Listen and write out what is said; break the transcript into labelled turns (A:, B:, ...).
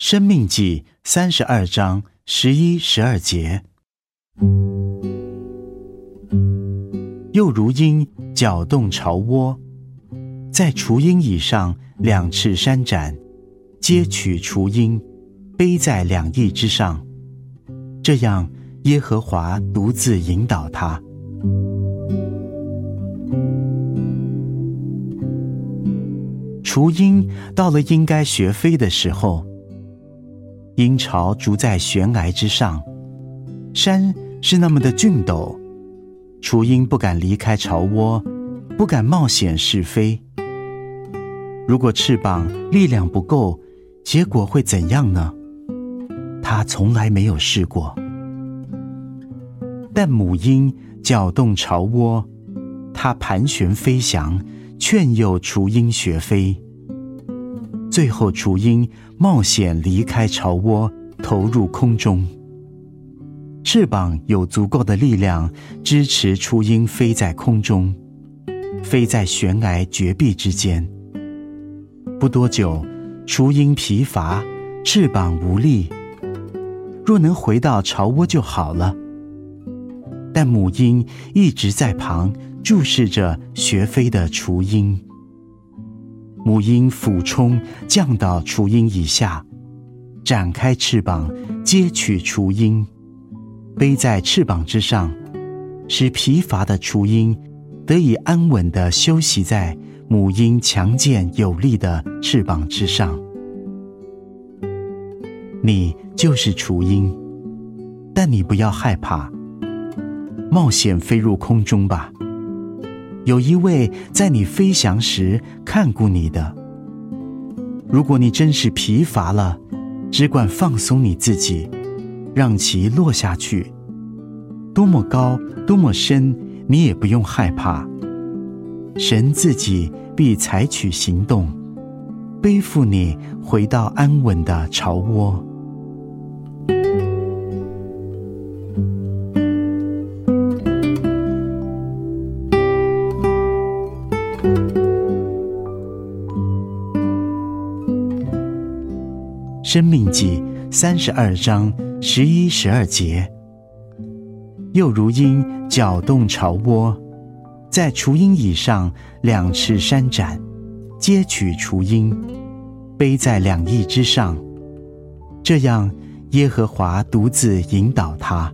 A: 生命记三十二章十一、十二节，又如鹰搅动巢窝，在雏鹰以上两翅扇展，皆取雏鹰，背在两翼之上。这样，耶和华独自引导他。雏鹰到了应该学飞的时候。鹰巢筑在悬崖之上，山是那么的峻陡，雏鹰不敢离开巢窝，不敢冒险试飞。如果翅膀力量不够，结果会怎样呢？他从来没有试过。但母鹰搅动巢窝，它盘旋飞翔，劝诱雏鹰学飞。最后，雏鹰冒险离开巢窝，投入空中。翅膀有足够的力量支持雏鹰飞在空中，飞在悬崖绝壁之间。不多久，雏鹰疲乏，翅膀无力。若能回到巢窝就好了。但母鹰一直在旁注视着学飞的雏鹰。母鹰俯冲，降到雏鹰以下，展开翅膀，接取雏鹰，背在翅膀之上，使疲乏的雏鹰得以安稳的休息在母鹰强健有力的翅膀之上。你就是雏鹰，但你不要害怕，冒险飞入空中吧。有一位在你飞翔时看顾你的。如果你真是疲乏了，只管放松你自己，让其落下去。多么高，多么深，你也不用害怕。神自己必采取行动，背负你回到安稳的巢窝。生命记三十二章十一、十二节，又如鹰搅动巢窝，在雏鹰以上两翅扇展，接取雏鹰，背在两翼之上。这样，耶和华独自引导他。